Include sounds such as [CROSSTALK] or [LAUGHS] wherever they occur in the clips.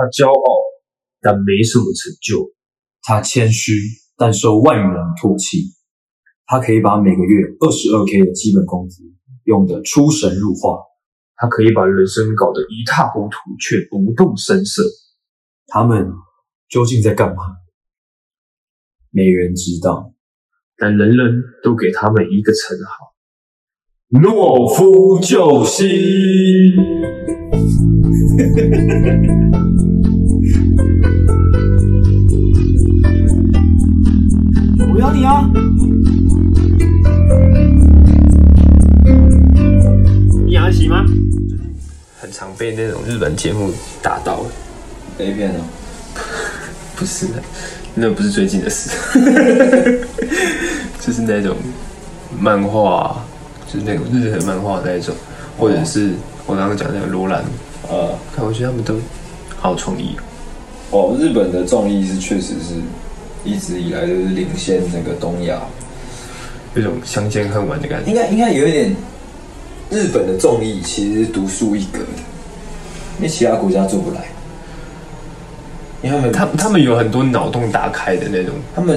他骄傲，但没什么成就。他谦虚，但受万人唾弃。他可以把每个月二十二 K 的基本工资用得出神入化。他可以把人生搞得一塌糊涂，却不动声色。他们究竟在干嘛？没人知道，但人人都给他们一个称号：懦夫救星。我要你啊！你养得起吗？很常被那种日本节目打到。A 片哦，[LAUGHS] 不是的，那不是最近的事，[LAUGHS] 就是那种漫画，就是那种日本漫画那一种，或者是我刚刚讲的那个罗兰，呃，看我觉得他们都好有创意哦。日本的综艺是确实是一直以来都是领先那个东亚，有种相见恨晚的感觉。应该应该有一点。日本的综艺其实是独树一格的，因为其他国家做不来。因为他们他他们有很多脑洞打开的那种。他们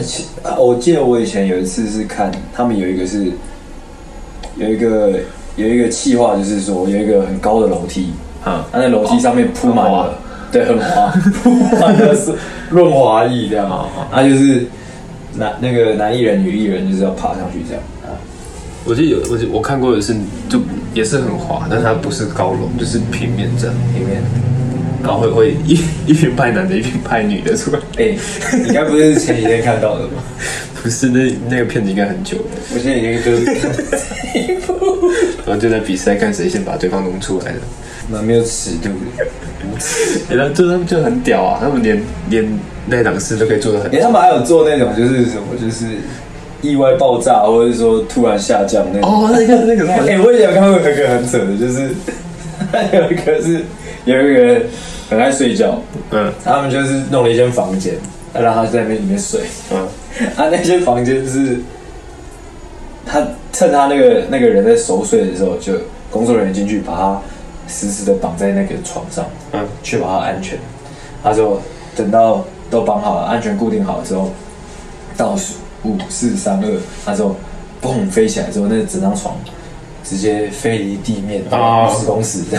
我记得我以前有一次是看他们有一个是有一个有一个企划，就是说有一个很高的楼梯，啊，他在楼梯上面铺满了，对，很滑，[LAUGHS] 铺满了是润滑液这样，他就是男那个男艺人、女艺人就是要爬上去这样。我记得有我我看过的是就也是很滑，但是它不是高楼，就是平面这样平面，然后会会一一边拍男的，一边拍女的出来。哎、欸，应该不是前几天看到的吗？[LAUGHS] 不是，那那个片子应该很久了。我现在已经就是，[LAUGHS] 然后就在比赛看谁先把对方弄出来的。那没有尺度，无耻。[LAUGHS] 然后就他们就很屌啊，他们连连那档事都可以做的很。哎、欸，他们还有做那种就是什么就是。意外爆炸，或者是说突然下降那种。哦，那个那个，[LAUGHS] 哎、欸，我以前看过一个很扯的，就是有一个是有一个人很爱睡觉，嗯，他们就是弄了一间房间，让他在那里面睡，嗯，他、[LAUGHS] 啊、那间房间是，他趁他那个那个人在熟睡的时候，就工作人员进去把他死死的绑在那个床上，嗯，确保他安全。他说等到都绑好了，安全固定好了之后，倒数。五四三二，他说嘣飞起来之后，那整张床直接飞离地面五十公尺。[LAUGHS]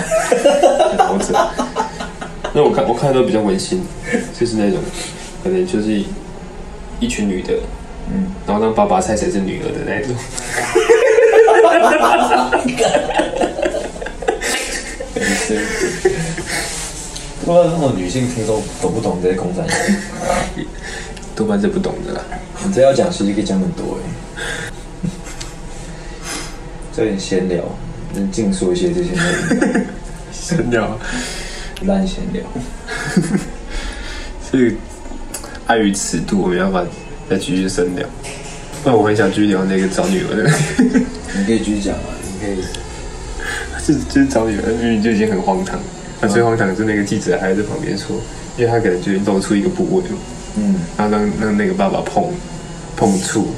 那我看我看的都比较温馨，就是那种可能就是一群女的，嗯，然后让爸爸猜谁是女儿的那种。不知道那种女性听众懂不懂这些公仔？多半是不懂的啦。你这要讲，其实可以讲很多哎。这点闲聊，能尽说一些这些内容。闲聊，烂闲聊。所以碍于尺度，我没办法再继续深聊。那我很想继续聊那个找女儿的。你可以继续讲啊，你可以。就是就是找女儿，明明就已经很荒唐。那最荒唐的是那个记者还在旁边说，因为他可能就露出一个部位嘛。嗯，然后让让那个爸爸碰碰触，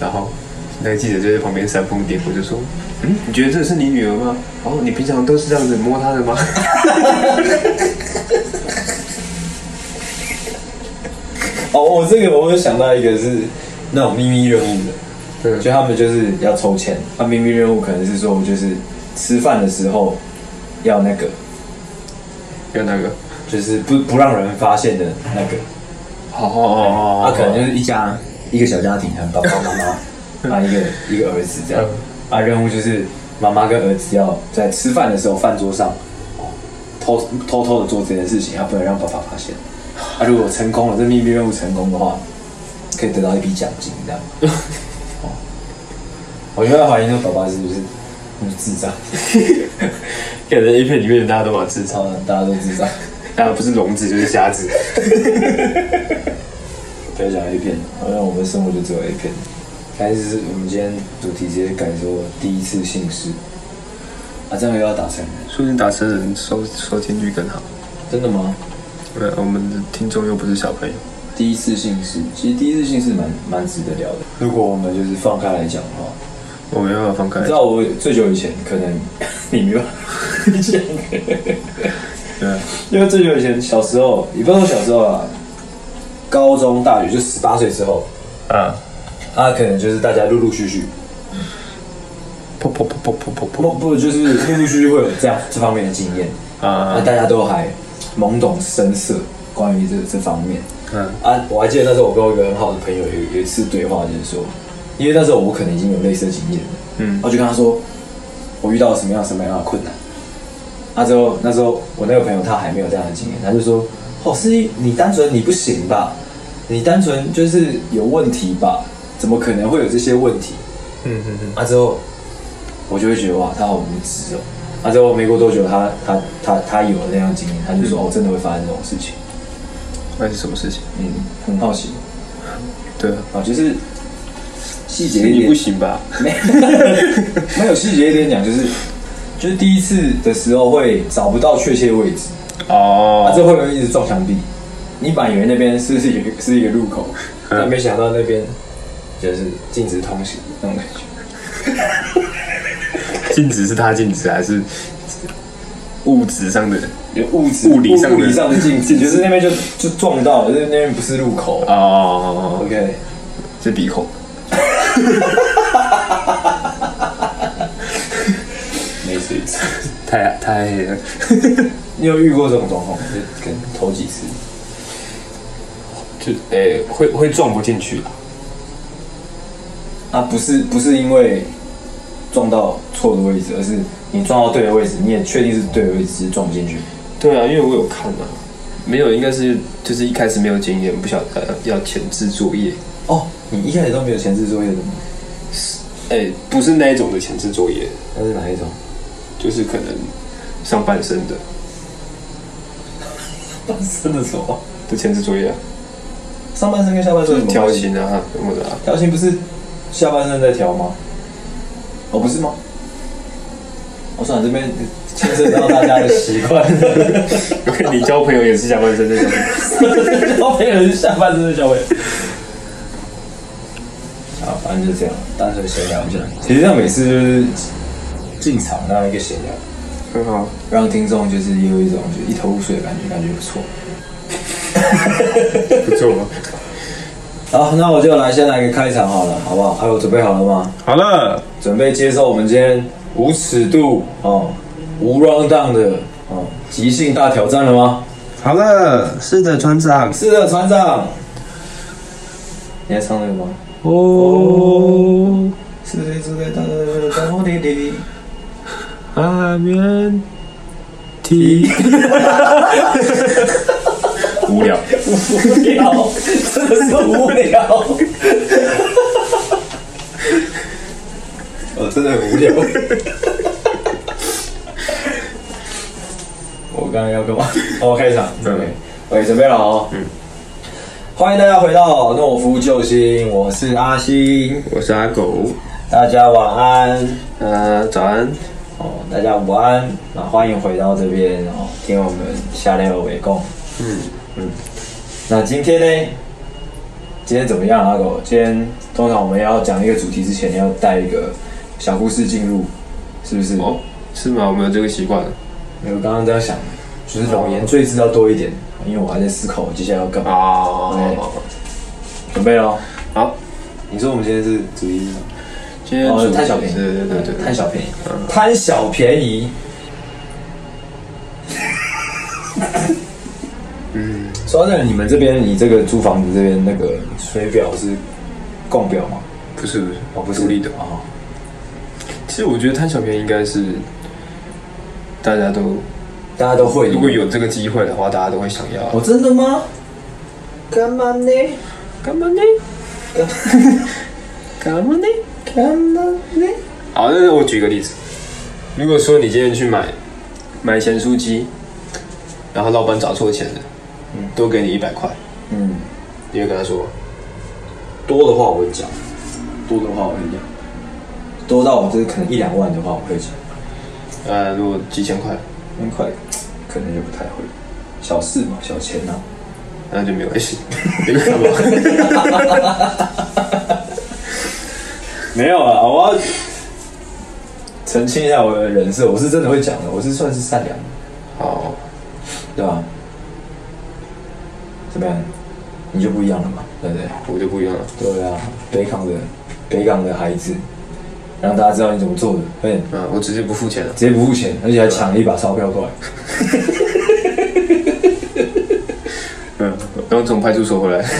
然后那个记者就在旁边煽风点火，就说：“嗯，你觉得这是你女儿吗？哦，你平常都是这样子摸她的吗？” [LAUGHS] 哦，我这个我有想到一个是那种秘密任务的，对，就他们就是要抽签，那秘密任务可能是说就是吃饭的时候要那个，要那个，就是不不让人发现的那个。哦哦哦，他可能就是一家一个小家庭，爸爸妈妈，[LAUGHS] 啊一个一个儿子这样，啊任务就是妈妈跟儿子要在吃饭的时候饭桌上，偷偷偷的做这件事情，要不能让爸爸发现。啊如果成功了，这秘密任务成功的话，可以得到一笔奖金这样。[LAUGHS] 哦，我觉得怀疑那个爸爸是不是智障？[LAUGHS] 感觉 A 片里面大家都蛮智障的，大家都智障。大家不是聋子就是瞎子。[LAUGHS] 不要讲 A 片，好像我们生活就只有 A 片。开始是我们今天主题直接改说第一次性事。啊，这样又要打成人，说不定打成人收收听率更好。真的吗？对，我们的听众又不是小朋友。第一次性事，其实第一次性事蛮蛮值得聊的。如果我们就是放开来讲的话，我没办法放开。你知道我最久以前可能 [LAUGHS] 你没有讲。对。因为最久以前小时候，也不是说小时候啊，高中、大学就十八岁之后，啊，啊，可能就是大家陆陆续续，噗噗噗噗噗噗不不就是陆陆续续会有这样这方面的经验。啊，那大家都还懵懂生涩，关于这这方面，嗯。啊，我还记得那时候我跟我一个很好的朋友有有一次对话，就是说，因为那时候我可能已经有类似的经验了，嗯，我就跟他说，我遇到了什么样什么样的困难。那时候，那时候我那个朋友他还没有这样的经验，他就说：“哦，是你单纯你不行吧？你单纯就是有问题吧？怎么可能会有这些问题？”嗯嗯嗯。啊之后，我就会觉得哇，他好无知哦。啊之后没过多久，他他他他有了那样的经验，他就说：“哦，真的会发生这种事情。”那是什么事情？嗯，很好奇。对啊，就是细节一点。不行吧？没 [LAUGHS] 没有细节一点讲，就是。就是第一次的时候会找不到确切位置哦，啊，这会不会一直撞墙壁？你本来以为那边是是一个是一个路口，但没想到那边就是禁止通行那种感觉。[LAUGHS] 禁止是他禁止还是物质上的？有物质物理上物理上的禁止，就是那边就就撞到了，那那边不是路口哦。OK，是鼻孔。太太黑了，[LAUGHS] 你有遇过这种状况？就跟头几次，就诶、欸、会会撞不进去啊？不是不是因为撞到错的位置，而是你撞到对的位置，你也确定是对的位置，是撞不进去。对啊，因为我有看啊，没有，应该是就是一开始没有经验，不晓得要前置作业。哦，你一开始都没有前置作业的吗？是，哎、欸，不是那一种的前置作业，那是哪一种？就是可能上半身的，半身的什么？的前置作业啊。上半身跟下半身调琴啊什么的啊。调琴不是下半身在调吗？哦，不是吗？我算了，这边牵涉到大家的习惯。[LAUGHS] 你交朋友也是下半身在调，[LAUGHS] 交朋友是下半身在交朋友。好，反正就这样，单纯闲聊一下。其实像每次就是。进场那一个闲聊，很好，让听众就是也有一种就一头雾水的感觉，感觉不错，[LAUGHS] 不错吗？[LAUGHS] 好，那我就来先来一个开场好了，好不好？还有准备好了吗？好了，准备接受我们今天无尺度哦、无 rundown 的哦即兴大挑战了吗？好了，是的，船长，是的，船长，你还唱那个吗？哦，是的，是的，大大滴滴。阿面体，无聊，无聊，真的是无聊。我真的很无聊。我刚刚要干嘛？哦，开场，准备，喂，准备了哦。嗯。欢迎大家回到诺夫救星，我是阿星，我是阿狗，大家晚安，呃，早安。哦，大家午安，那欢迎回到这边哦，听我们下列围攻。嗯嗯，那今天呢？今天怎么样，阿狗？今天通常我们要讲一个主题之前，要带一个小故事进入，是不是？哦，是吗？我们有这个习惯。没有，刚刚这样想，就是冗言赘字要多一点，因为我还在思考我接下来要干嘛。准备了。好，你说我们今天是主题是什么？哦，贪小便宜，对对对对，贪小便宜，贪小便宜。嗯，说到这，你们这边，你这个租房子这边那个水表是共表吗？不是不是，哦，不是独立的啊。其实我觉得贪小便宜应该是大家都大家都会，如果有这个机会的话，大家都会想要。哦，真的吗？干嘛呢？干嘛呢？干嘛呢？好，那我举个例子。如果说你今天去买买咸酥鸡，然后老板找错钱了，嗯，多给你一百块，嗯，你会跟他说，多的话我会讲，多的话我会讲，多到我这可能一两万的话我会讲，呃，如果几千块，千块可能就不太会，小事嘛，小钱呐，那就没关系？[LAUGHS] 没有啊，我要澄清一下我的人设，我是真的会讲的，我是算是善良的。好，对吧？怎么样？你就不一样了嘛，对不对？我就不一样了。对啊，北港的北港的孩子，让大家知道你怎么做的。对，啊，我直接不付钱了，直接不付钱，而且还抢了一把钞票过来。[LAUGHS] 嗯，刚从派出所回来。[LAUGHS]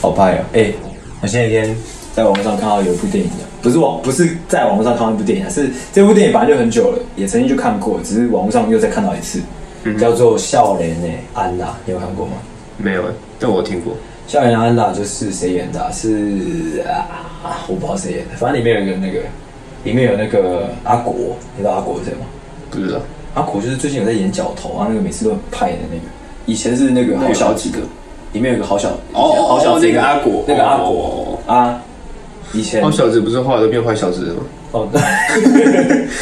好拍啊！哎、欸，我前几天在网上看到有一部电影，不是网，不是在网络上看到一部电影，是这部电影本来就很久了，也曾经就看过，只是网络上又再看到一次，嗯、叫做《少年的安娜》，你有看过吗？没有，但我听过。少年的安娜就是谁演的、啊？是啊，我不知道谁演的，反正里面有一个那个，里面有那个阿国，你知道阿国是谁吗？不知道。阿国就是最近有在演角头啊，那个每次都很派的那个，以前是那个好小几个。里面有个好小哦，好小子，那个阿果，那个阿果啊，以前好小子不是后来都变坏小子了吗？[LAUGHS] 哦，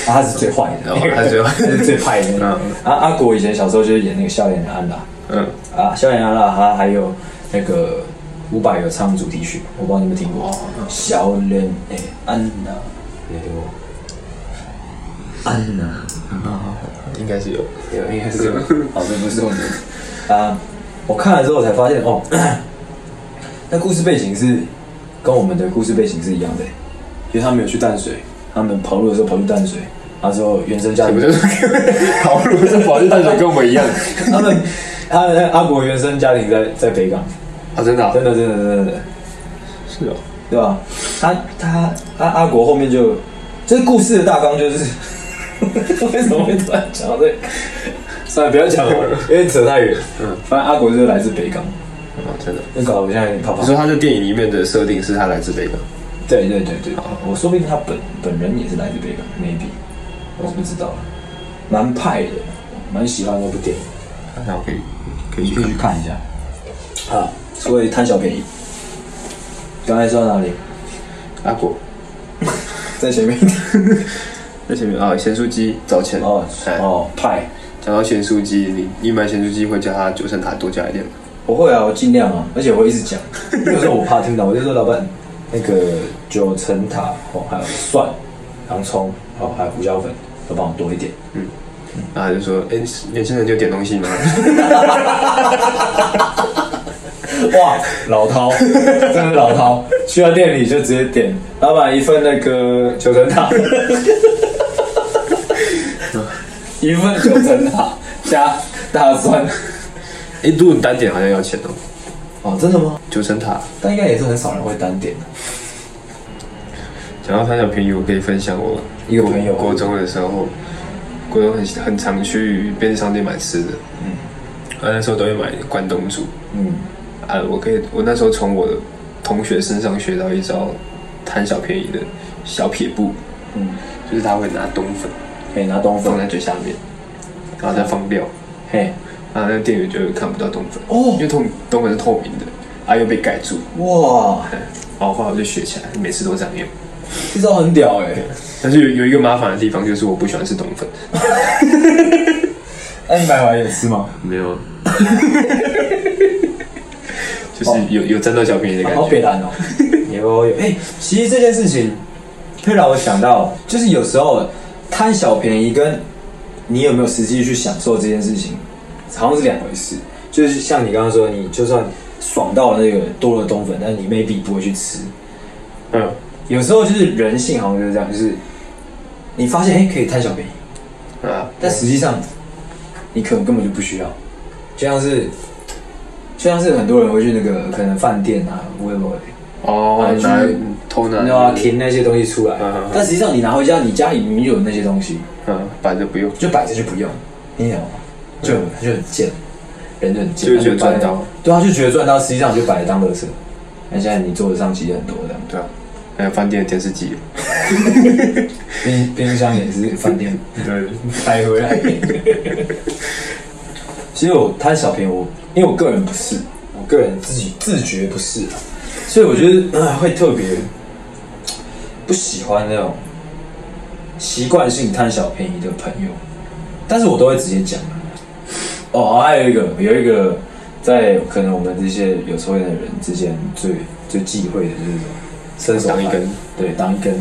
他是最坏的，[LAUGHS] 他是最坏，最派的。啊，阿果以前小时候就是演那个笑脸的安娜，嗯，啊，笑脸安娜，他还有那个伍佰有唱主题曲，我不知道你们听过。小脸诶，安娜，安娜，啊，应该是有，有，应该是有。好，[LAUGHS] 这不是重点啊。我看了之后才发现，哦，[CLEARS THROAT] 那故事背景是跟我们的故事背景是一样的，因为他们有去淡水，他们跑路的时候跑去淡水，然后之后原生家庭 [LAUGHS] 跑路的时候跑去淡水跟我们一样，[LAUGHS] 他们他的阿国原生家庭在在北港，啊，真的、啊、真的真的真的是哦，对吧？他他阿阿国后面就这故事的大纲就是 [LAUGHS] 为什么会突然讲到这个？[LAUGHS] 算了，不要讲了，[LAUGHS] 因为扯太远。嗯，反正阿国就是来自北港。哦，真的。那搞得我现在有点怕怕。你说他在电影里面的设定是他来自北港？对对对对。我说不定他本本人也是来自北港，maybe，我是不知道。蛮派的，蛮喜欢那部电影。那我可以可以可以去看一下。啊，所以贪小便宜。刚才说到哪里？阿果 [LAUGHS] 在前面。[LAUGHS] 在前面啊，咸酥鸡找钱哦哦派。讲到咸酥鸡，你你买咸酥鸡会叫他九层塔多加一点吗？我会啊，我尽量啊，而且我会一直讲。有时候我怕听到，我就说老板，那个九层塔哦，还有蒜、洋葱哦，还有胡椒粉，都帮我多一点。嗯，然后就说，哎、欸，年轻人就点东西吗？[LAUGHS] [LAUGHS] 哇，老饕，真的老饕，去到店里就直接点，老板一份那个九层塔。[LAUGHS] 一份九层塔加大蒜，哎，如果你单点好像要钱哦。哦，真的吗？九层塔，但应该也是很少人会单点的。讲到贪小便宜，我可以分享我一个朋友，国中的时候，国中很很常去便利商店买吃的，嗯，啊，那时候都会买关东煮，嗯，啊，我可以，我那时候从我的同学身上学到一招贪小便宜的小撇步，嗯，就是他会拿冬粉。可以拿冬粉放在最下面，然后再放料，嘿，然后那店员就看不到冬粉哦，因为冬冬粉是透明的，啊又被盖住，哇，然后后来我就学起来，每次都这样用，这招很屌哎，但是有有一个麻烦的地方，就是我不喜欢吃冬粉。[LAUGHS] 那你买回来有吃吗？没有，[LAUGHS] 就是有有占到小便宜的感觉，好别懒哦，[LAUGHS] 有有哎，其实这件事情会让我想到，就是有时候。贪小便宜跟你有没有实际去享受这件事情，好像是两回事。就是像你刚刚说，你就算爽到了那个多了冬粉，但是你 maybe 不会去吃。嗯，有时候就是人性好像就是这样，就是你发现哎、欸、可以贪小便宜，啊，但实际上你可能根本就不需要。就像是就像是很多人会去那个可能饭店啊，不会不会哦，去。偷拿，对啊，填那些东西出来，嗯、但实际上你拿回家，你家里明明有那些东西，嗯，摆着不用，就摆着就不用，你懂吗？就、嗯、就很贱，人就很贱，就觉得赚到，对啊，就觉得赚到，实际上就摆着当垃圾。那现在你做的上其实很多这样，对啊，还有饭店的电视机，[LAUGHS] 冰冰箱也是饭店，[LAUGHS] 对，带回来。[LAUGHS] 其实我贪小便宜，我因为我个人不是，我个人自己自觉不是，所以我觉得 [COUGHS] 呃会特别。不喜欢那种习惯性贪小便宜的朋友，但是我都会直接讲。哦，还有一个，有一个在可能我们这些有抽烟的人之间最最忌讳的就是伸手挡一根，对，挡一根，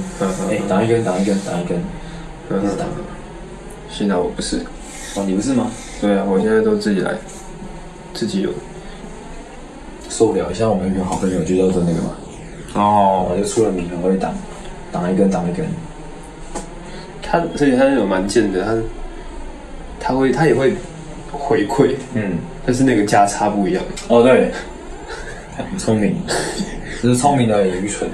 哎，挡一根，挡一根，挡一根，一直挡。幸好我不是。哦，你不是吗？对啊，我现在都自己来，自己有。受不了，像我们一群好朋友就叫做那个嘛。哦。我就出了名很会挡，挡一根挡一根。他所以他那种蛮贱的，他他会他也会回馈，嗯，但是那个价差不一样。哦，对，很聪明，只是聪明的也愚蠢。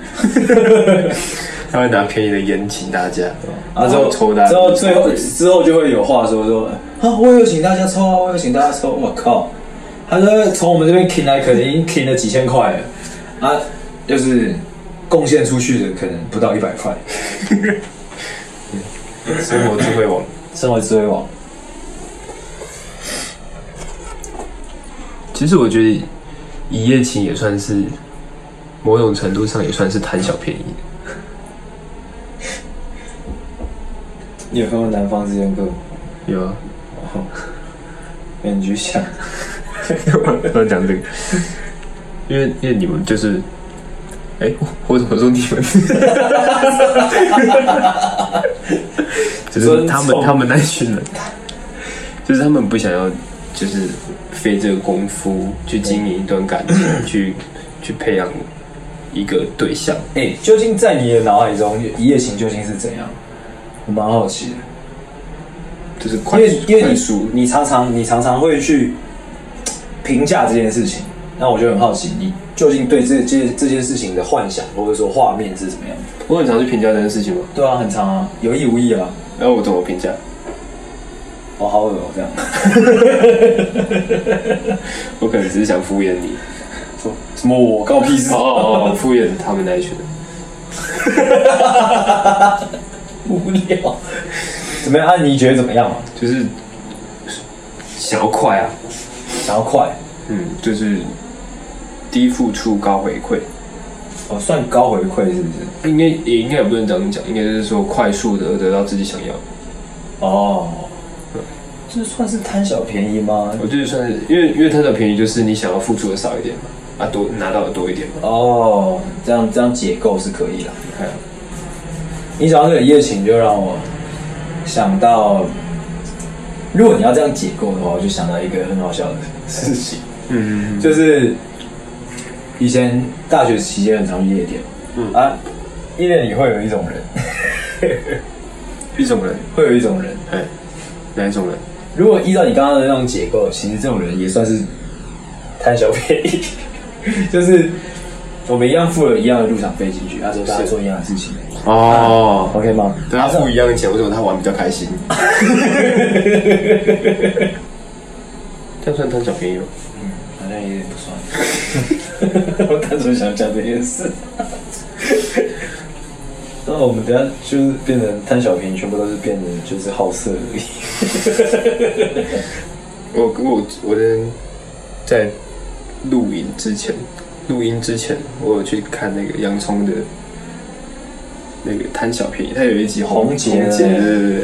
[LAUGHS] 他会拿便宜的烟请大家，啊，之后抽大，之后最后之后就会有话说说啊，我有请大家抽啊，我有请大家抽，我靠，他说从我们这边请来，可能已经请了几千块了，啊，就是贡献出去的可能不到一百块。生活智慧网，生活智慧网。其实我觉得一夜情也算是某种程度上也算是贪小便宜。你有看过《南方四贱客》？有啊。哦，你继续想。[LAUGHS] 我讲这个，因为因为你们就是，哎，我怎么说你们？[LAUGHS] 就是他们他们那群人，就是他们不想要，就是费这个功夫去经营一段感情，去去培养一个对象。哎，究竟在你的脑海中，一夜情究竟是怎样？我蛮好奇的，就是因为因为你熟，你常常你常常会去评价这件事情，那我就很好奇，你究竟对这这这件事情的幻想或者说画面是什么样？我很常去评价这件事情吗？对啊，很常啊，有意无意啊。然后我怎么评价？我好恶哦，这样。[LAUGHS] 我可能只是想敷衍你，说什么我告屁事哦哦哦，敷衍他们那一群人。[LAUGHS] 无聊，怎么样？啊，你觉得怎么样啊？就是想要快啊，想要快，嗯，就是低付出高回馈，哦，算高回馈是不是？应该也应该也不能这样讲，应该就是说快速的得到自己想要。哦，这算是贪小便宜吗？我觉得算是，因为因为贪小便宜就是你想要付出的少一点嘛，啊，多拿到的多一点嘛。哦，这样这样解构是可以的，你看。你想到这个一夜情，就让我想到，如果你要这样解构的话，我就想到一个很好笑的事情。嗯，就是以前大学期间很常去夜店。嗯啊，夜店里会有一种人，一种人 [LAUGHS] 会有一种人，哎，哪一种人？如果依照你刚刚的那种解构，其实这种人也算是贪小便宜，[LAUGHS] 就是我们一样付了一样的入场费进去，啊，之后大家做一样的事情。哦、啊、，OK 吗？对他付一样的钱，为什么他玩比较开心？这样算贪小便宜吗？嗯，好像有点不算。[LAUGHS] 我单纯想讲这件事。[LAUGHS] 那我们等下就是变成贪小便宜，全部都是变成就是好色而已。[LAUGHS] 我我我在录影之前，录音之前，我有去看那个洋葱的。那个贪小便宜，他有一集红姐，对对对，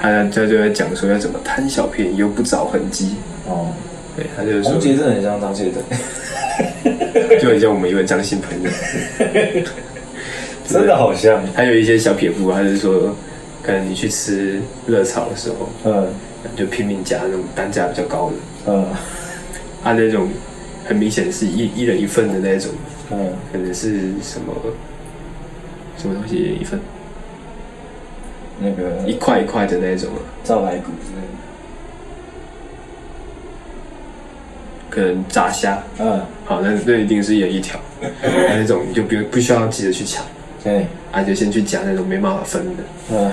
他他就在讲说要怎么贪小便宜又不找痕迹哦，对，他就说红姐真的很像张谢腾，就很像我们一位张姓朋友，真的好像。还有一些小撇步，他就是说，可能你去吃热炒的时候，嗯，就拼命加那种单价比较高的，嗯，他那种很明显是一一人一份的那种，嗯，可能是什么。什么东西一份？那个一块一块的那种啊，照排骨之类的，可能炸虾，嗯，好，那那一定是一人一条，那种你就不用不需要急着去抢，对，啊，就先去夹那种没办法分的，嗯，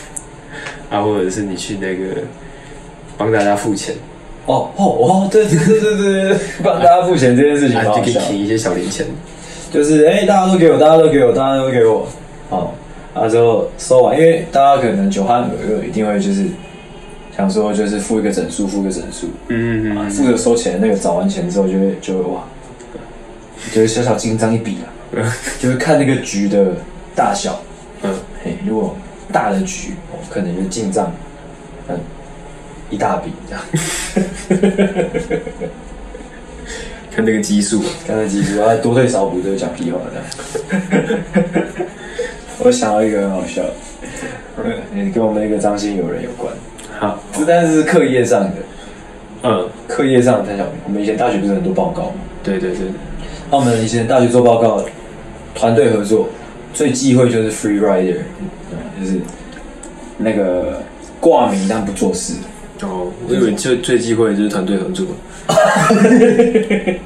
[LAUGHS] 啊，或者是你去那个帮大家付钱，哦哦哦，对对对对对，帮大家付钱这件事情，就可以提一些小零钱。就是哎、欸，大家都给我，大家都给我，大家都给我，好，然后之后收完，因为大家可能酒酣耳热，一定会就是想说，就是付一个整数，付一个整数，嗯嗯嗯，负责收钱，那个找完钱之后就，会就会哇，就是小小紧张一笔啊，[LAUGHS] 就是看那个局的大小，嗯，嘿，如果大的局，可能就进账，嗯，一大笔这样。[LAUGHS] 看那个基数，看那个基数，啊，多退少补，都讲屁话的。[LAUGHS] 我想到一个很好笑的，嗯，跟我们那个张姓友人有关。这但是是课业上的，嗯，课业上的小。我们以前大学不是很多报告吗？对对对。那我们以前大学做报告，团队合作最忌讳就是 free rider，就是那个挂名但不做事。哦，我以为最最忌讳的就是团队合作。[LAUGHS]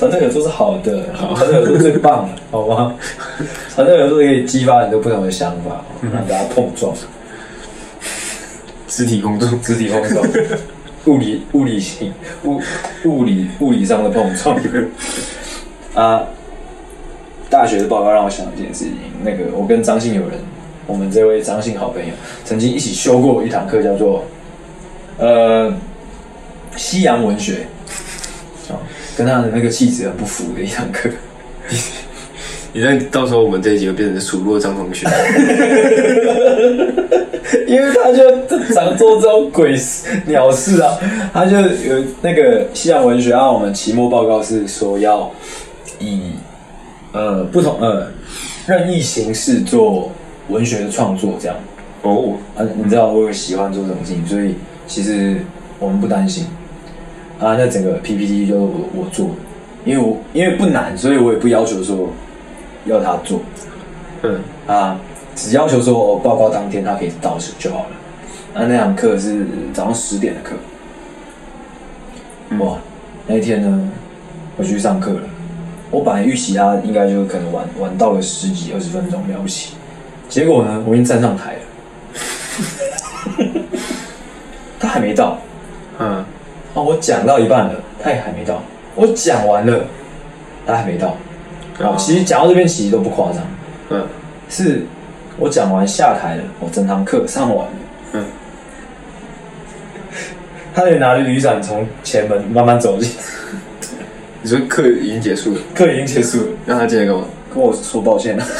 团队合作是好的，团队合作最棒的，好吗？团队合作可以激发很多不同的想法，让大家碰撞，肢体碰撞，肢体碰撞，[LAUGHS] 物理物理性物物理物理上的碰撞。[LAUGHS] 啊，大学的报告让我想到一件事情，那个我跟张姓友人，我们这位张姓好朋友，曾经一起修过一堂课，叫做呃西洋文学。跟他的那个气质很不符的一堂课，[LAUGHS] 你那到时候我们这一集会变成数落张同学，[LAUGHS] 因为他就常做这种鬼事鸟事啊，他就有那个西洋文学啊，我们期末报告是说要以呃不同呃任意形式做文学的创作，这样。哦，啊，你知道我有喜欢做这种事情，所以其实我们不担心。啊，那整个 PPT 就是我我做的，因为我因为不难，所以我也不要求说要他做，嗯啊，只要求说我报告当天他可以到场就好了。那那堂课是早上十点的课，哇，那一天呢，我去上课了。我本来预期他应该就可能晚晚到了十几二十分钟了不起，结果呢，我已经站上台了，[LAUGHS] 他还没到，嗯。哦，我讲到一半了，他也还没到。我讲完了，他还没到。哦，其实讲到这边其实都不夸张。嗯，是我讲完下台了，我整堂课上完了。嗯，[LAUGHS] 他也拿着雨伞从前门慢慢走进。你说课已经结束了？课已经结束了，让他进来干嘛？跟我说抱歉了。[LAUGHS]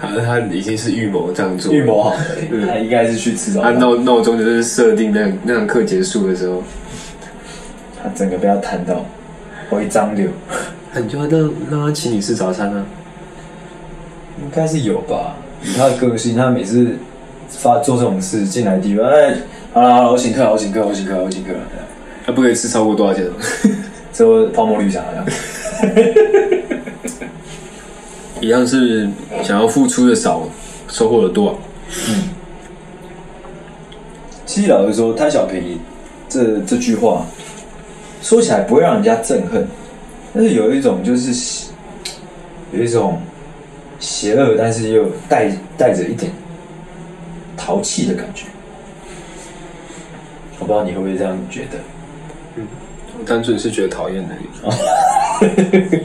他已经是预谋这样做，预谋好的，他应该是去吃早餐。他闹闹钟就是设定那那堂课结束的时候，他整个被他弹到，我一张脸，你就让让他请你吃早餐啊？应该是有吧？以他的个性，他每次发做这种事进来地方，哎，好了好了，我请客，我请客，我请客，我请客。他不可以吃超过多少钱？之后泡沫绿茶这样。[LAUGHS] 一样是想要付出的少，收获的多。嗯，其实老实说，贪小便宜这这句话说起来不会让人家憎恨，但是有一种就是有一种邪恶，但是又带带着一点淘气的感觉。我不知道你会不会这样觉得？嗯，我单纯是觉得讨厌而已。[LAUGHS]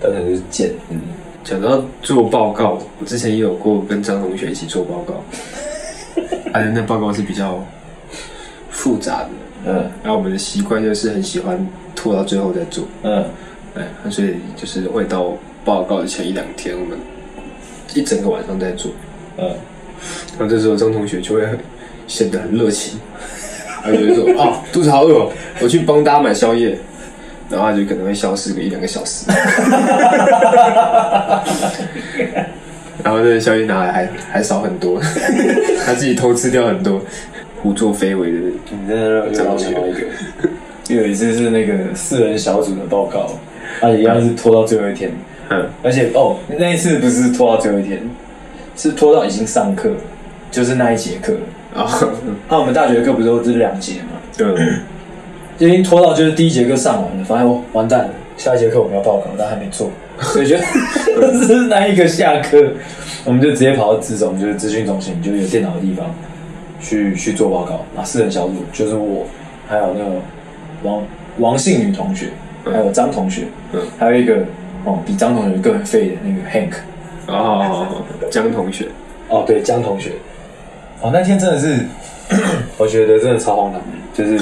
单纯是贱，嗯。讲到做报告，我之前也有过跟张同学一起做报告，而且那报告是比较复杂的，嗯，然后我们的习惯就是很喜欢拖到最后再做，嗯，哎，所以就是会到报告的前一两天，我们一整个晚上在做，嗯，然后这时候张同学就会很显得很热情，他就会说啊，肚子好饿，我去帮大家买宵夜。然后他就可能会消失个一两个小时，[LAUGHS] 然后这个消息拿来还还少很多，[LAUGHS] 他自己偷吃掉很多，胡作非为的。你真的让我想到一个，有一次是那个四人小组的报告，他一样是拖到最后一天，嗯，而且哦，那一次不是拖到最后一天，是拖到已经上课，就是那一节课啊。那我们大学的课不是都是两节嘛？对。已经拖到就是第一节课上完了，发现哦完蛋了，下一节课我们要报告，但还没做，所以就是那一个下课，我们就直接跑到资总，就是资讯中心，就有电脑的地方去去做报告。那四人小组就是我，还有那个王王姓女同学，还有张同学，嗯，还有一个哦比张同学更废的那个 Hank，哦，江同学，哦对江同学，哦那天真的是，[COUGHS] 我觉得真的超荒唐，就是。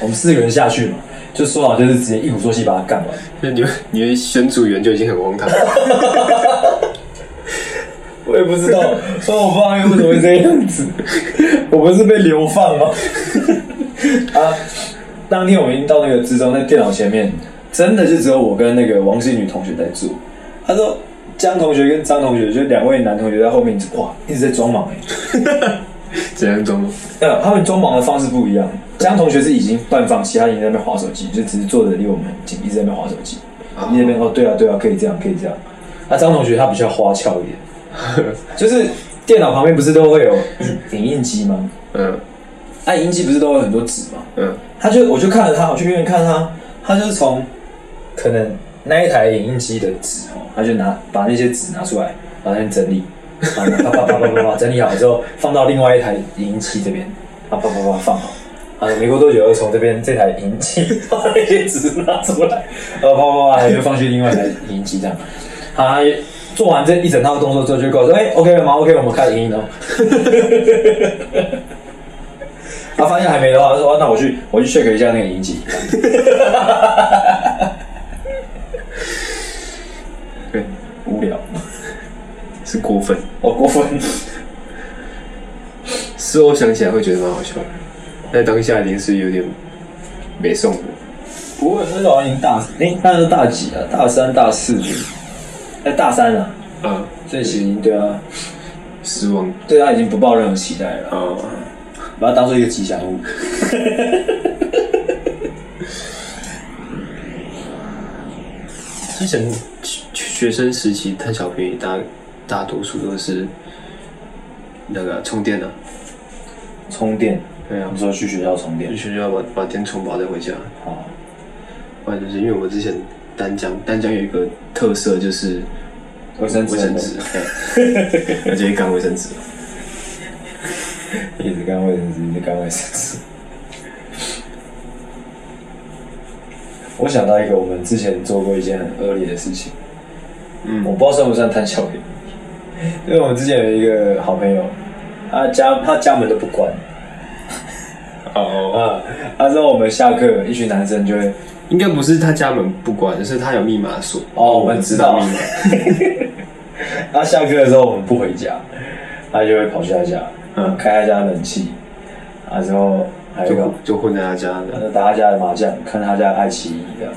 我们四个人下去嘛，就说好就是直接一鼓作气把它干完。那你们你们选组员就已经很荒唐了。[LAUGHS] 我也不知道，说我不知道为什么会这样子。我不是被流放吗？[LAUGHS] 啊！当天我们已经到那个之中，在电脑前面，真的就只有我跟那个王姓女同学在做。他说：“江同学跟张同学，就两位男同学在后面一直，哇，一直在装忙哎。怎样装忙？呃，他们装忙的方式不一样。江同学是已经半放弃，他已经在那边划手机，就只是坐着离我们很近，一直在那边划手机。啊，你那边哦，对啊，对啊，可以这样，可以这样。那、啊、张同学他比较花俏一点，[LAUGHS] 就是电脑旁边不是都会有影印机吗？嗯，那影印机不是都有很多纸吗？嗯，他就我就看着他，我去那边看他，他就是从可能那一台影印机的纸哦，他就拿把那些纸拿出来，把它整理，啪啪啪啪啪啪整理好之后，放到另外一台影印机这边，啊啪啪啪放好。啊，没过多久又从这边这台影印机把那些纸拿出来，呃，啪啪啪又放去另外一台影印机这样。他做完这一整套动作之后，就告诉说：“哎、，OK 了吗？OK，我们开始影音了。”他发现还没的话，他说：“那我去，我去 check 一下那个影印机。”对，无聊，是过分哦，过分。[LAUGHS] 事后想起来会觉得蛮好笑的，但当下一定是有点没送的。不过那时候好像已经大，哎、欸，那时候大几啊？大三、大四。在大三了，嗯，所以其实已经对他失望，对他已经不抱任何期待了，嗯，把他当做一个吉祥物。[LAUGHS] 之前学生时期贪小便宜，大大多数都是那个充电的，充电，对啊，你说去学校充电，去学校把把电充饱再回家，哦，或者就是因为我之前。丹江，丹江有一个特色就是卫生卫生纸，而且 [LAUGHS] 干卫生纸，一直干卫生纸，一直干卫生纸。我想到一个，我们之前做过一件很恶劣的事情，嗯，我不知道算不算贪小便宜，[LAUGHS] 因为我们之前有一个好朋友，他家他家门都不关，哦，[LAUGHS] 啊，他说我们下课，一群男生就会。应该不是他家门不关，是他有密码锁。哦，我们知道密码。[LAUGHS] 他下课的时候我们不回家，他就会跑去他家，嗯，开他家冷气，啊之后还有就就混在他家，打他家的麻将，看他家的爱奇艺这样。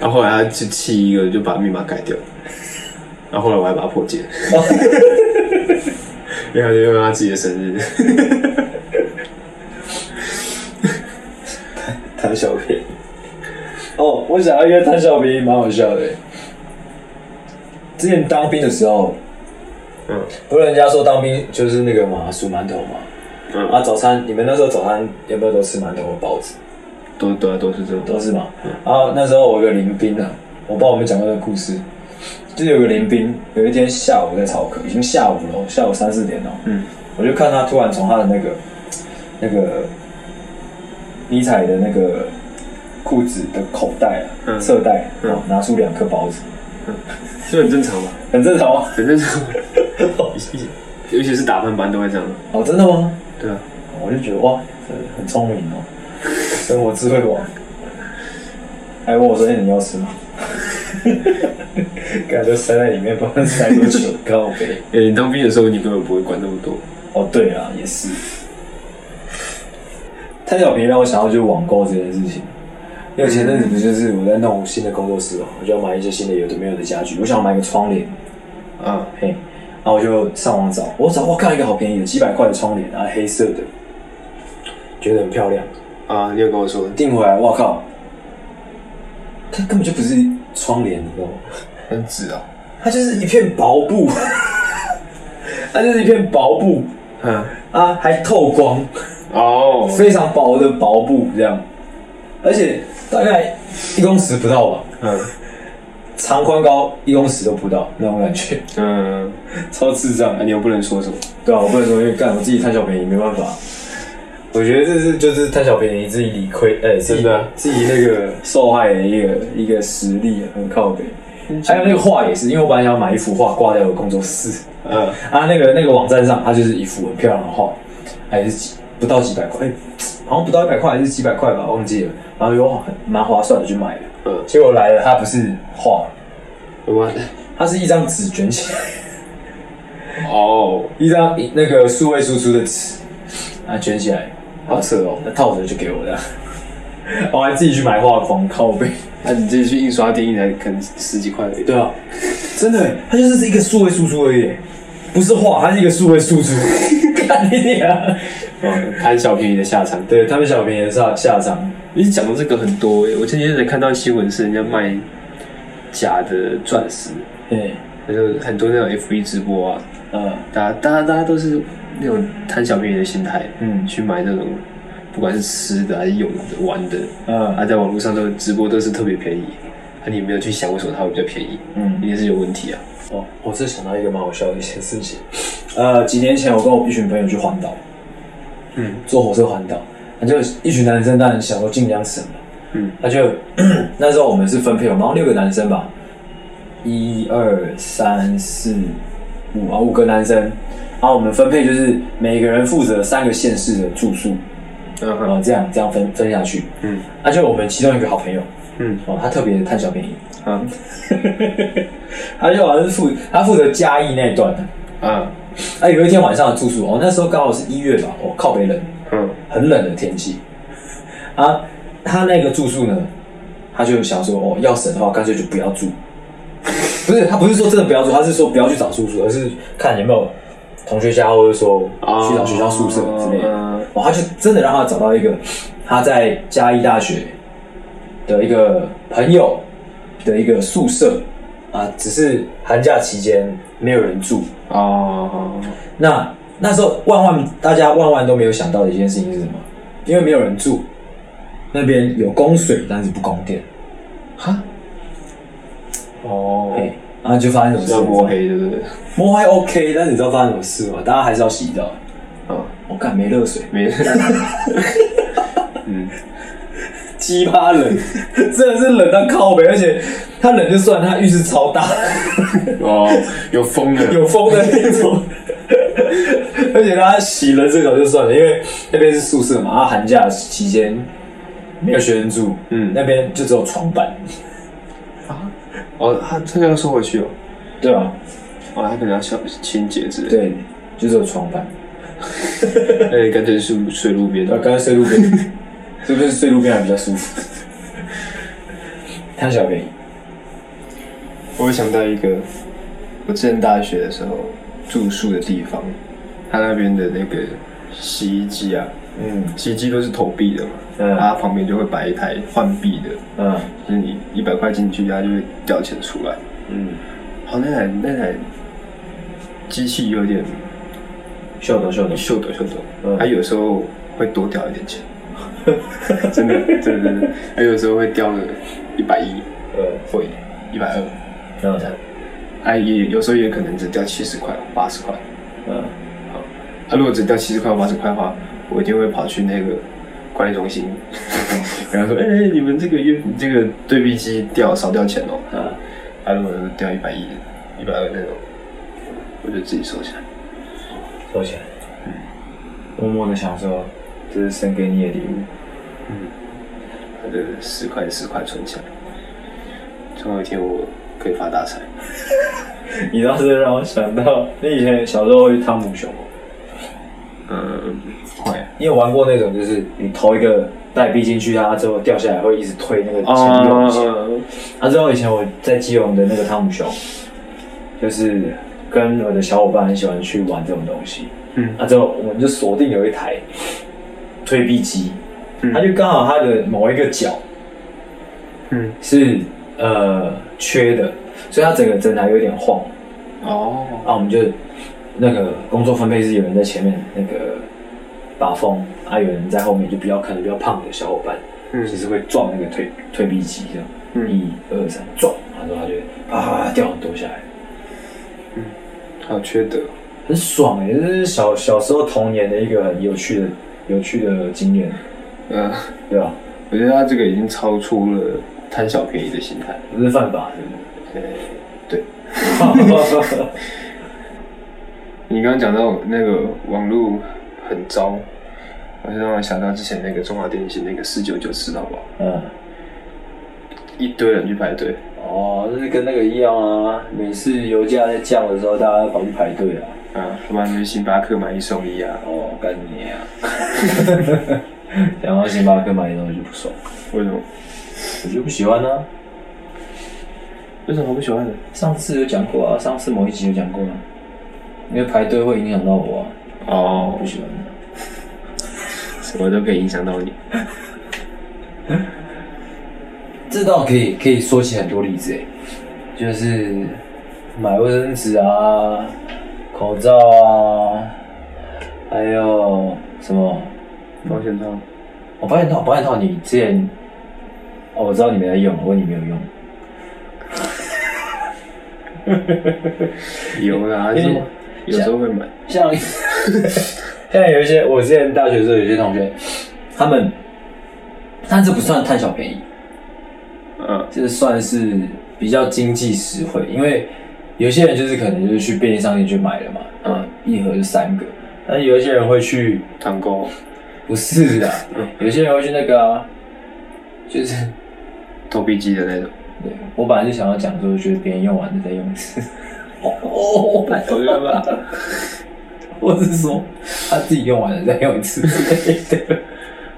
然后后来他就气一个，就把密码改掉。然后后来我还把它破解，因为他就用他自己的生日。[LAUGHS] 贪小便宜哦，我想要一个贪小便宜，蛮好笑的。之前当兵的时候，嗯，不是人家说当兵就是那个嘛，数馒头嘛，嗯啊，早餐你们那时候早餐有没有都吃馒头和包子？都都都是这种，都是嘛。嗯、然后那时候我有个邻兵啊，我不知道我们讲过这个故事，就是有个林兵，有一天下午在操课，已经下午了，下午三四点了，嗯，我就看他突然从他的那个那个。迷彩的那个裤子的口袋啊，侧袋，嗯，拿出两颗包子，嗯，这很正常吧？很正常啊？很正常。[LAUGHS] 尤其是打饭班都会这样。哦，真的吗？对啊，我就觉得哇，很聪明哦，生活智慧王。还问我说：“哎，你要吃吗？” [LAUGHS] 感觉塞在里面，不知道塞多久。告诉我，哎，你当兵的时候，你根本不会管那么多。哦，对啊，也是。贪小便宜让我想到就是网购这件事情，因为前阵子不就是我在弄新的工作室嘛，我就要买一些新的有的没有的家具，我想买个窗帘，啊嘿，然后我就上网找，我找我看一个好便宜的几百块的窗帘，然后黑色的，觉得很漂亮，啊，你有跟我说订回来，我靠，它根本就不是窗帘，你知道吗？很纸啊，它就是一片薄布，[LAUGHS] 它就是一片薄布，嗯。啊，还透光。哦，非常薄的薄布这样，而且大概一公尺不到吧，嗯，长宽高一公尺都不到那种感觉，嗯，[LAUGHS] 超智障，你又不能说什么，对啊，我不能说，因为干我自己贪小便宜没办法，我觉得这是就是贪小便宜自己理亏，哎、欸，真的自己那个受害的一个一个实力很靠北，还有那个画也是，因为我本来想要买一幅画挂在我工作室，嗯，啊那个那个网站上它就是一幅很漂亮的画，还是几。不到几百块，好像不到一百块还是几百块吧，忘记了。然后又很蛮划算的去买了，嗯，结果来了，它不是画，我，它是一张纸卷起来，哦，[LAUGHS] 一张那个数位输出的纸，啊，卷起来，好扯哦，那套着就给我了，[LAUGHS] 我还自己去买画框靠背，啊，你自己去印刷店，才可能十几块而已。对啊，真的，它就是一个数位输出而已，不是画，它是一个数位输出。[LAUGHS] 看你啊，贪小便宜的下场。对，贪小便宜的下下场。你讲的这个很多诶，我前几天才看到新闻，是人家卖假的钻石。对，那就很多那种 FB 直播啊，嗯，大家大家大家都是那种贪小便宜的心态，嗯，去买那种。不管是吃的还是用的、玩的，嗯，啊，在网络上都直播都是特别便宜，啊，你没有去想为什么它会比较便宜，嗯，一定是有问题啊。哦，我是想到一个蛮好笑的一件事情，呃，几年前我跟我一群朋友去环岛，嗯，坐火车环岛，那就一群男生当然想说尽量省嘛，嗯，那就 [COUGHS] 那时候我们是分配，我们六个男生吧，一二三四五啊五个男生，然后我们分配就是每个人负责三个县市的住宿。嗯，哦，这样这样分分下去，嗯，那就我们其中一个好朋友，嗯，哦，他特别贪小便宜，嗯，[LAUGHS] 他就好像是负他负责嘉义那一段的，啊，啊，有一天晚上的住宿，哦，那时候刚好是一月吧，哦，靠北冷，嗯，很冷的天气，啊，他那个住宿呢，他就想说，哦，要省的话，干脆就不要住，[LAUGHS] 不是，他不是说真的不要住，他是说不要去找住宿，而是看有没有同学家，或者说去找学校宿舍之类的。哇，他就真的让他找到一个他在嘉义大学的一个朋友的一个宿舍啊，只是寒假期间没有人住啊。那那时候万万大家万万都没有想到的一件事情是什么？因为没有人住，那边有供水，但是不供电。哈？哦，然后就发生什么事？摸黑对不对？摸黑 OK，但是你知道发生什么事吗？大家还是要洗澡。我看、哦、没热水，没热水。[LAUGHS] 嗯，鸡巴冷，[LAUGHS] 真的是冷到靠北，而且它冷就算，它浴室超大。哦，有风的，[LAUGHS] 有风的那种。而且他洗了这个就算了，因为那边是宿舍嘛，他寒假期间没有学生住，嗯，那边就只有床板。啊？哦，他这个要收回去哦。对啊。哦，他可能要小清洁之类的。对，就是有床板。[LAUGHS] 哎，干脆睡睡路边。啊，干脆睡路边，[LAUGHS] 是不是睡路边还比较舒服？[LAUGHS] 贪小便宜。我会想到一个，我之前大学的时候住宿的地方，他那边的那个洗衣机啊，嗯，洗衣机都是投币的嘛，嗯，它旁边就会摆一台换币的，嗯，就是你一百块进去，它就会掉钱出来，嗯，好，那台那台机器有点。秀逗秀逗。秀逗秀逗，它有时候会多掉一点钱，[LAUGHS] 真的真的真的，它有时候会掉个一百一，呃，或一百二，然后才，哎也有时候也可能只掉七十块八十块，嗯，好，它如果只掉七十块八十块的话，我一定会跑去那个管理中心，[LAUGHS] 然后说，哎，你们这个月这个对币机掉少掉钱哦，啊，他如果掉一百一一百二那种，我就自己收起来。收起来，嗯，默默的享受，这是送给你的礼物，嗯，这个十块十块存起来，总有一天我可以发大财。[LAUGHS] 你倒是让我想到，你以前小时候会汤姆熊吗？嗯，会。你有玩过那种，就是你投一个代币进去，它之后掉下来会一直推那个钱涌起来。啊，之后以前我在基隆的那个汤姆熊，就是。跟我的小伙伴很喜欢去玩这种东西，嗯，啊之后我们就锁定有一台推币机，嗯，它就刚好它的某一个角，嗯，是呃缺的，所以它整个整台有点晃，哦，那我们就那个工作分配是有人在前面那个把风，啊，有人在后面就比较可能比较胖的小伙伴，嗯，其实会撞那个推推币机这样，嗯，一二三撞，然后他就啊掉很多下来。嗯好缺德，很爽哎、欸！这是小小时候童年的一个很有趣的、有趣的经验。嗯，对吧？我觉得他这个已经超出了贪小便宜的心态，不是犯法，是不是？对。[LAUGHS] [LAUGHS] [LAUGHS] 你刚刚讲到那个网络很糟，我就让我想到之前那个中华电信那个四九九吃到饱，嗯，一堆人去排队。哦，就是跟那个一样啊，每次油价在降的时候，大家都跑去排队啊。啊，什么去星巴克买一送一啊？哦，干你啊！[LAUGHS] 讲到星巴克买一送一就不爽，为什么？我就不喜欢呢、啊。为什么不喜欢呢？上次有讲过啊，上次某一集有讲过啊。因为排队会影响到我、啊。哦，不喜欢。什么都可以影响到你。[LAUGHS] 这倒可以，可以说起很多例子诶，就是买卫生纸啊、口罩啊，还有什么保险套。哦，保险套，保险套，你之前哦，我知道你没在用，我问你没有用。[LAUGHS] 有啦，有有时候会买。像 [LAUGHS] 像有一些，我之前大学的时候，有些同学，他们，但这不算贪小便宜，嗯，这算是比较经济实惠，因为有些人就是可能就是去便利商店去买了嘛，嗯，一盒就三个，但是有一些人会去团购。不是的，有些人会去那个、啊，就是投币机的那种。对，我本来就想要讲说，觉得别人用完的再用一次。[LAUGHS] 哦哦，太讨厌了。或是说他自己用完了再用一次，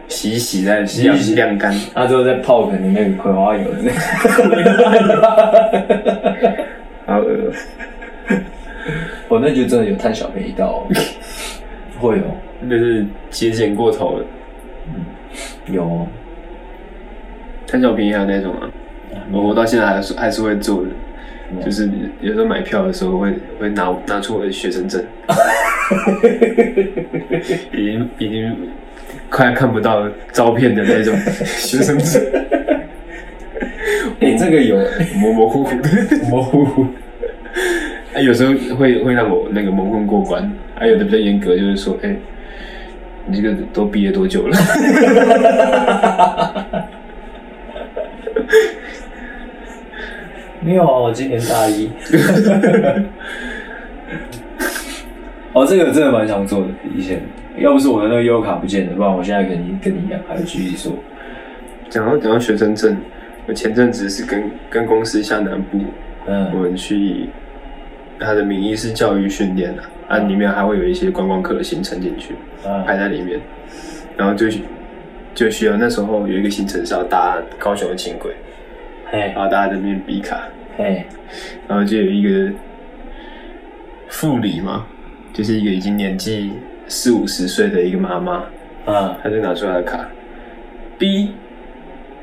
洗洗再洗一洗晾干，他之后再泡可能那个葵花油之类。好恶。我那就真的有贪小便宜到、哦，会哦。那是节俭过头了，嗯，有贪小便宜还有那种啊，我我到现在还是还是会做的，就是有时候买票的时候会会拿拿出我的学生证，[LAUGHS] 已经已经快看不到照片的那种学生证，[LAUGHS] 哎，这个有 [LAUGHS] 模模糊糊的，模糊糊，哎，有时候会会让我那个蒙混过关，还有的比较严格，就是说，哎。你这个都毕业多久了？没有啊，我今年大一。[LAUGHS] 哦，这个真的蛮想做的，以前要不是我的那个优卡不见了，不然我现在肯定跟你一样，还会继续做。讲到讲到学生证，我前阵子是跟跟公司下南部，嗯，我们去，他的名义是教育训练的。啊，里面还会有一些观光客的行程进去，排在里面，然后就就需要那时候有一个行程是要搭高雄的轻轨，然后大家在那边比卡，然后就有一个副理嘛，就是一个已经年纪四五十岁的一个妈妈，啊，她就拿出来的卡，B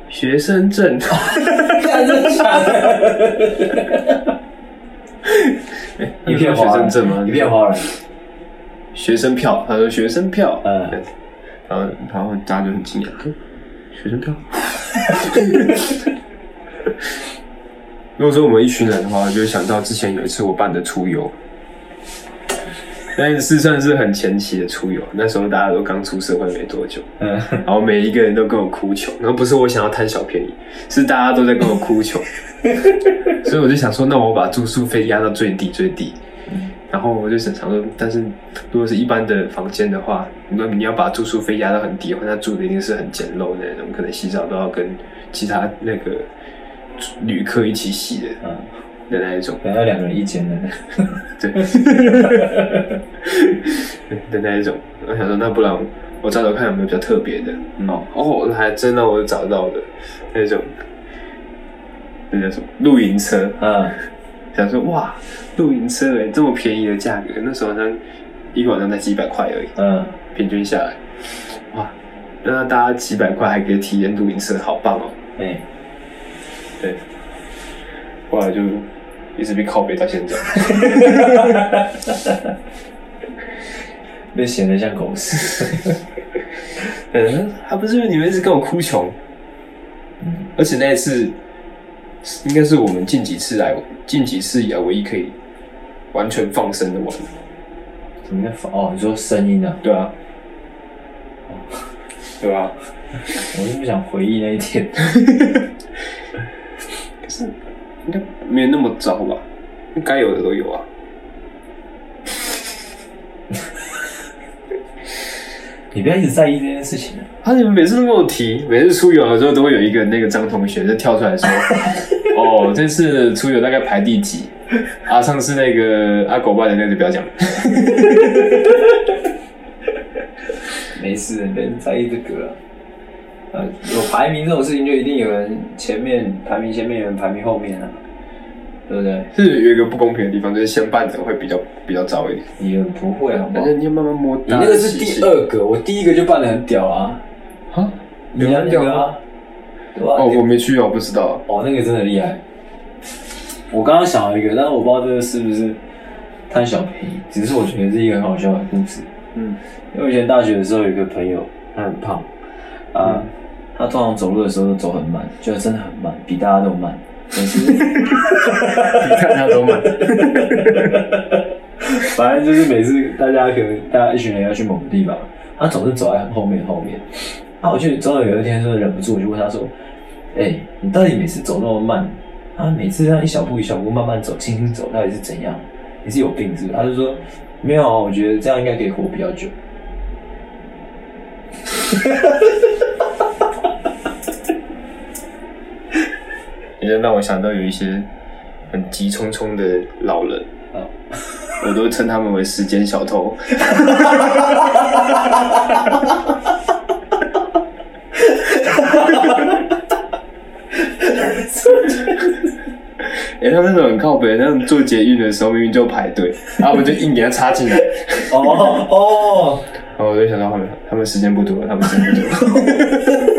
学生证，真的假的？一片学生证吗？一片花儿。学生票，他说学生票，嗯，然后然后大家就很惊讶，学生票。[LAUGHS] [LAUGHS] 如果说我们一群人的话，就会想到之前有一次我办的出游，但是算是很前期的出游，那时候大家都刚出社会没多久，嗯，然后每一个人都跟我哭穷，然后不是我想要贪小便宜，是大家都在跟我哭穷。[LAUGHS] 所以我就想说，那我把住宿费压到最低最低，然后我就想想说，但是如果是一般的房间的话，那你要把住宿费压到很低的话，那住的一定是很简陋的那种，可能洗澡都要跟其他那个旅客一起洗的，嗯，的那一种，可能要两个人一间的，[LAUGHS] 对，[LAUGHS] 的那一种。我想说，那不然我找找看有没有比较特别的，哦哦，还真让我找到的。那种。那叫什么？露营车？嗯，想说哇，露营车哎，这么便宜的价格，那时候好像一个晚上才几百块而已。嗯，平均下来，哇，那大家几百块还可以体验露营车，好棒哦。哎，对，后来就一直被靠背到现在，[LAUGHS] 被显得像狗屎。[LAUGHS] 嗯，还不是因为你们一直跟我哭穷，嗯，而且那一次。应该是我们近几次来，近几次以来唯一可以完全放声的玩。怎么样放？哦，你说声音啊？对啊。对啊。[LAUGHS] 我是不想回忆那一天。可是应该没有那么糟吧？该有的都有啊。[LAUGHS] 你不要一直在意这件事情啊！你们每次都跟我提，每次出游的时候都会有一个那个张同学就跳出来说：[LAUGHS] “哦，这次出游大概排第几？”啊，上次那个阿狗爸的那个就不要讲。没事，没人在意这个。呃，有排名这种事情，就一定有人前面排名前面，有人排名后面啊，对不对？是有一个不公平的地方，就是先办者会比较比较早一点。也不会啊，反正你要慢慢摸。你那个是第二个，我第一个就办的很屌啊！啊，你很屌啊？对吧？哦，我没去啊，我不知道。哦，那个真的厉害。我刚刚想了一个，但是我不知道这个是不是贪小便宜，只是我觉得是一个很好笑的故事。嗯，因为我以前大学的时候有一个朋友，他很胖啊。嗯他通常走路的时候都走很慢，就真的很慢，比大家都慢。可是 [LAUGHS] 比大家都慢。反正就是每次大家可能大家一群人要去某个地方，他总是走在很后面后面。那我就终于有一天，真的忍不住，我就问他说：“哎、欸，你到底每次走那么慢？啊，每次这样一小步一小步慢慢走，轻轻走，到底是怎样？你是有病是不是？”他就说：“没有啊，我觉得这样应该可以活比较久。” [LAUGHS] 你就让我想到有一些很急匆匆的老人，啊，我都称他们为时间小偷。哎、欸，他们那种很靠北，那种做捷运的时候明明就排队，然后我们就硬给他插进来。哦哦，然后我就想到他们，他们时间不多，他们时间不多。[LAUGHS]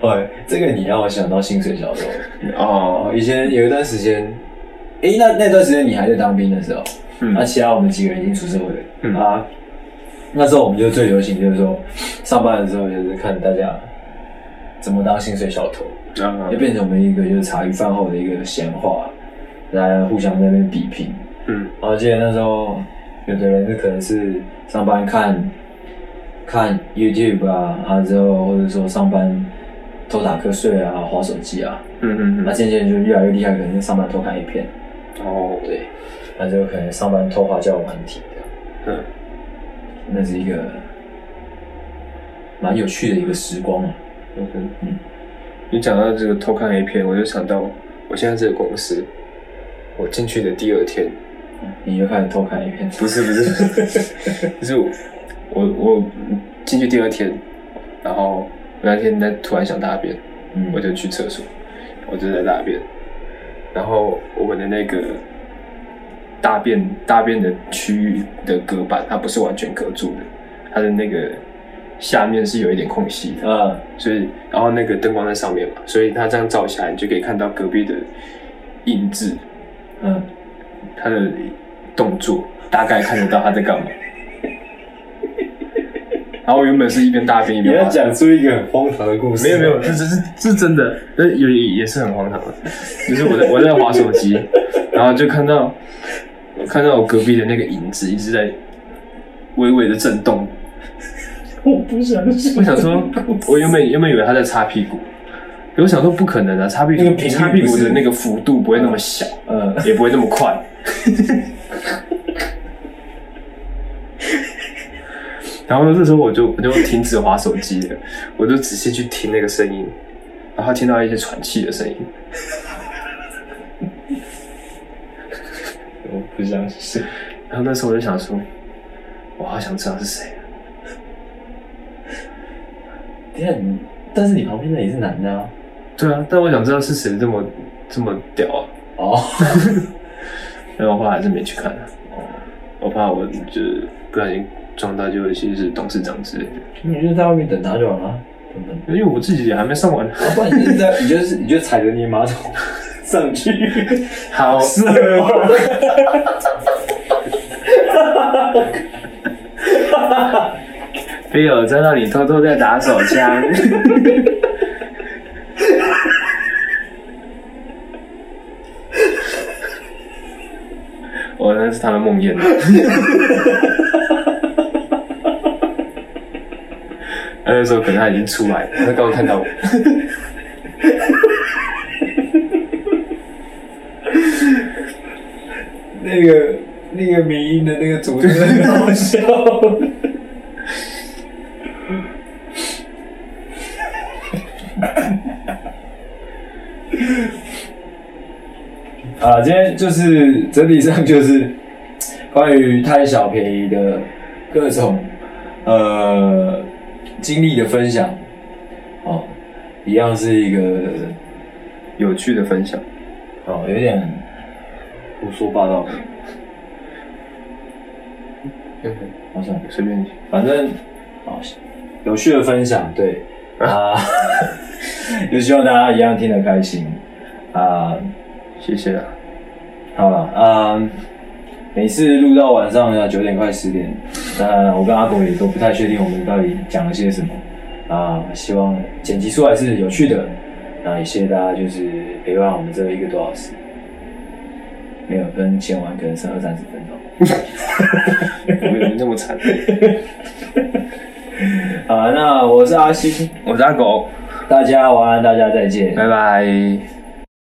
对，[LAUGHS] 这个你让我想到薪水小偷。哦。以前有一段时间，哎、欸，那那段时间你还在当兵的时候，嗯，那、啊、其他我们几个人已经出社会了，嗯。啊，那时候我们就最流行就是说，上班的时候就是看大家怎么当薪水小偷，啊，就变成我们一个就是茶余饭后的一个闲话，来互相在那边比拼，嗯，然后记得那时候有的人就可能是上班看看 YouTube 啊，啊之后或者说上班。偷打瞌睡啊，滑手机啊，嗯嗯嗯，那渐渐就越来越厉害，可能是上班偷看 A 片，哦，对，那就可能上班偷滑交友软体的，嗯，那是一个蛮有趣的一个时光啊，嗯哼。嗯，你讲到这个偷看 A 片，我就想到我现在这个公司，我进去的第二天，嗯、你就开始偷看一片，不是 [LAUGHS] 不是，就是我我我进去第二天，然后。我那天在突然想大便，嗯，我就去厕所，我就在大便，然后我们的那个大便大便的区域的隔板，它不是完全隔住的，它的那个下面是有一点空隙的，嗯，所以然后那个灯光在上面嘛，所以它这样照下来，你就可以看到隔壁的影子，嗯，他的动作大概看得到他在干嘛。[LAUGHS] 然后我原本是一边大便一边。你要讲出一个很荒唐的故事。没有没有，这这是是真的，呃，也也是很荒唐的。就是我在我在划手机，然后就看到看到我隔壁的那个影子一直在微微的震动。[LAUGHS] 我不想信。我想说，我原本原本以为他在擦屁股，我想说不可能啊，擦屁股擦屁股的那个幅度不会那么小，呃，也不会那么快。[LAUGHS] 然后呢，这时候我就我就停止划手机了，我就仔细去听那个声音，然后听到一些喘气的声音。[LAUGHS] 我不相信。然后那时候我就想说，我好想知道是谁。[LAUGHS] 等下你，但是你旁边的也是男的啊。对啊，但我想知道是谁这么这么屌啊。哦。[LAUGHS] 然后我后来还是没去看。哦。我怕我就不小心。撞到就其实是董事长之类的，你就在外面等他就好了。因为我自己也还没上完。不然你就在，你就是你就踩着你马桶 [LAUGHS] 上去。好色。菲尔 [LAUGHS] 在那里偷偷在打手枪。[LAUGHS] 我那是他的梦魇。那时候可能他已经出来了，他刚刚看到我。[LAUGHS] 那个那个迷音的那个主持人很好笑。[LAUGHS] 啊，今天就是整体上就是关于贪小便宜的各种。呃经历的分享，哦，一样是一个有趣的分享，哦，有点胡说八道。嗯，好像随便，反正哦，有趣的分享，对。[LAUGHS] 啊，[LAUGHS] 就希望大家一样听得开心。啊，谢谢了。好了啊，每次录到晚上要九点快十点，那我跟阿狗也都不太确定我们到底讲了些什么啊，希望剪辑出来是有趣的，那也谢谢大家就是陪伴我们这一个多小时，没有跟剪完可能剩二三十分钟。没有那么惨。[LAUGHS] 好，那我是阿星，我是阿狗，大家晚安，大家再见，拜拜。